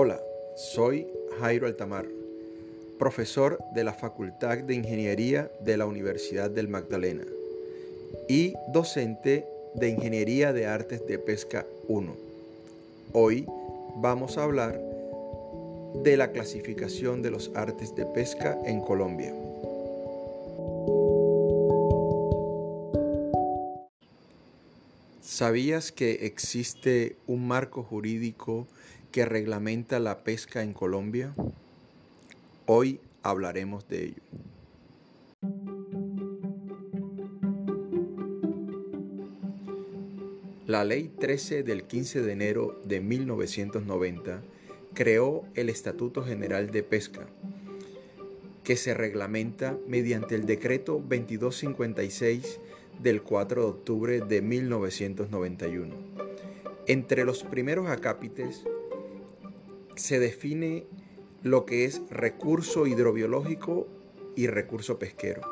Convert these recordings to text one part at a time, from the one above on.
Hola, soy Jairo Altamar, profesor de la Facultad de Ingeniería de la Universidad del Magdalena y docente de Ingeniería de Artes de Pesca 1. Hoy vamos a hablar de la clasificación de los artes de pesca en Colombia. ¿Sabías que existe un marco jurídico que reglamenta la pesca en Colombia? Hoy hablaremos de ello. La Ley 13 del 15 de enero de 1990 creó el Estatuto General de Pesca, que se reglamenta mediante el Decreto 2256 del 4 de octubre de 1991. Entre los primeros acápites se define lo que es recurso hidrobiológico y recurso pesquero.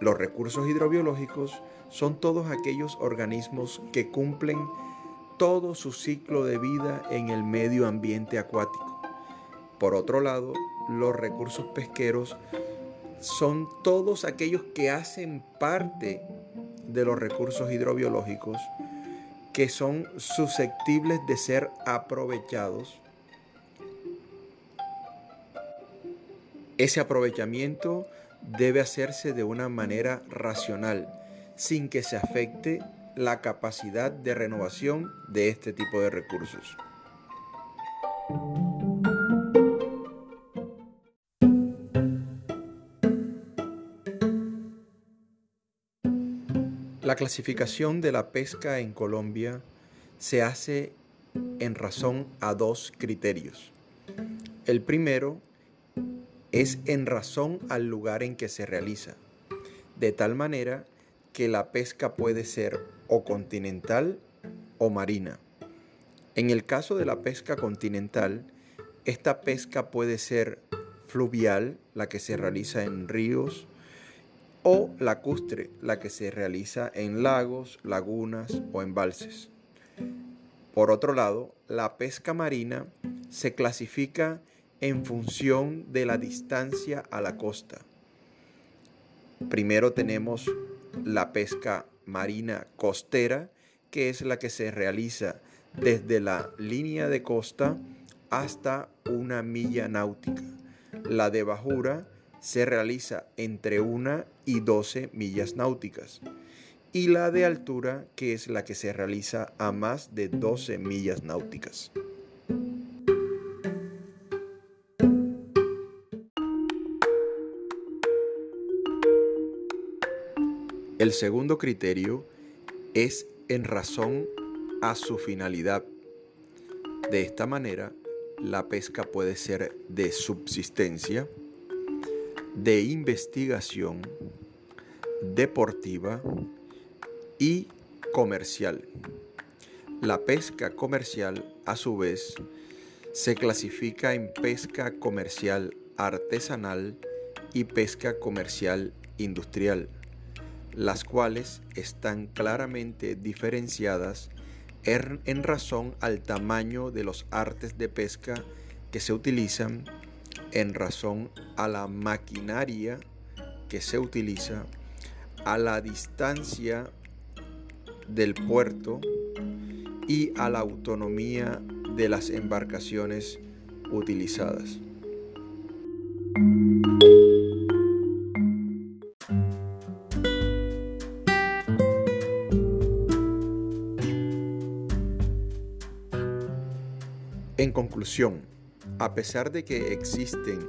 Los recursos hidrobiológicos son todos aquellos organismos que cumplen todo su ciclo de vida en el medio ambiente acuático. Por otro lado, los recursos pesqueros son todos aquellos que hacen parte de los recursos hidrobiológicos que son susceptibles de ser aprovechados. Ese aprovechamiento debe hacerse de una manera racional, sin que se afecte la capacidad de renovación de este tipo de recursos. La clasificación de la pesca en Colombia se hace en razón a dos criterios. El primero es en razón al lugar en que se realiza, de tal manera que la pesca puede ser o continental o marina. En el caso de la pesca continental, esta pesca puede ser fluvial, la que se realiza en ríos, o lacustre, la que se realiza en lagos, lagunas o embalses. Por otro lado, la pesca marina se clasifica en función de la distancia a la costa. Primero tenemos la pesca marina costera, que es la que se realiza desde la línea de costa hasta una milla náutica. La de bajura se realiza entre 1 y 12 millas náuticas y la de altura que es la que se realiza a más de 12 millas náuticas. El segundo criterio es en razón a su finalidad. De esta manera, la pesca puede ser de subsistencia, de investigación deportiva y comercial. La pesca comercial, a su vez, se clasifica en pesca comercial artesanal y pesca comercial industrial, las cuales están claramente diferenciadas en razón al tamaño de los artes de pesca que se utilizan en razón a la maquinaria que se utiliza, a la distancia del puerto y a la autonomía de las embarcaciones utilizadas. En conclusión, a pesar de que existen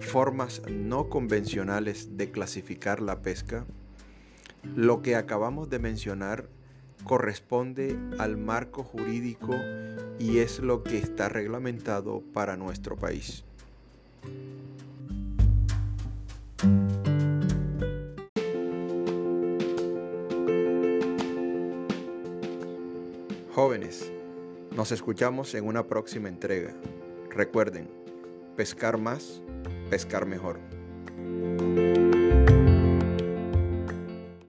formas no convencionales de clasificar la pesca, lo que acabamos de mencionar corresponde al marco jurídico y es lo que está reglamentado para nuestro país. Jóvenes, nos escuchamos en una próxima entrega. Recuerden, pescar más, pescar mejor.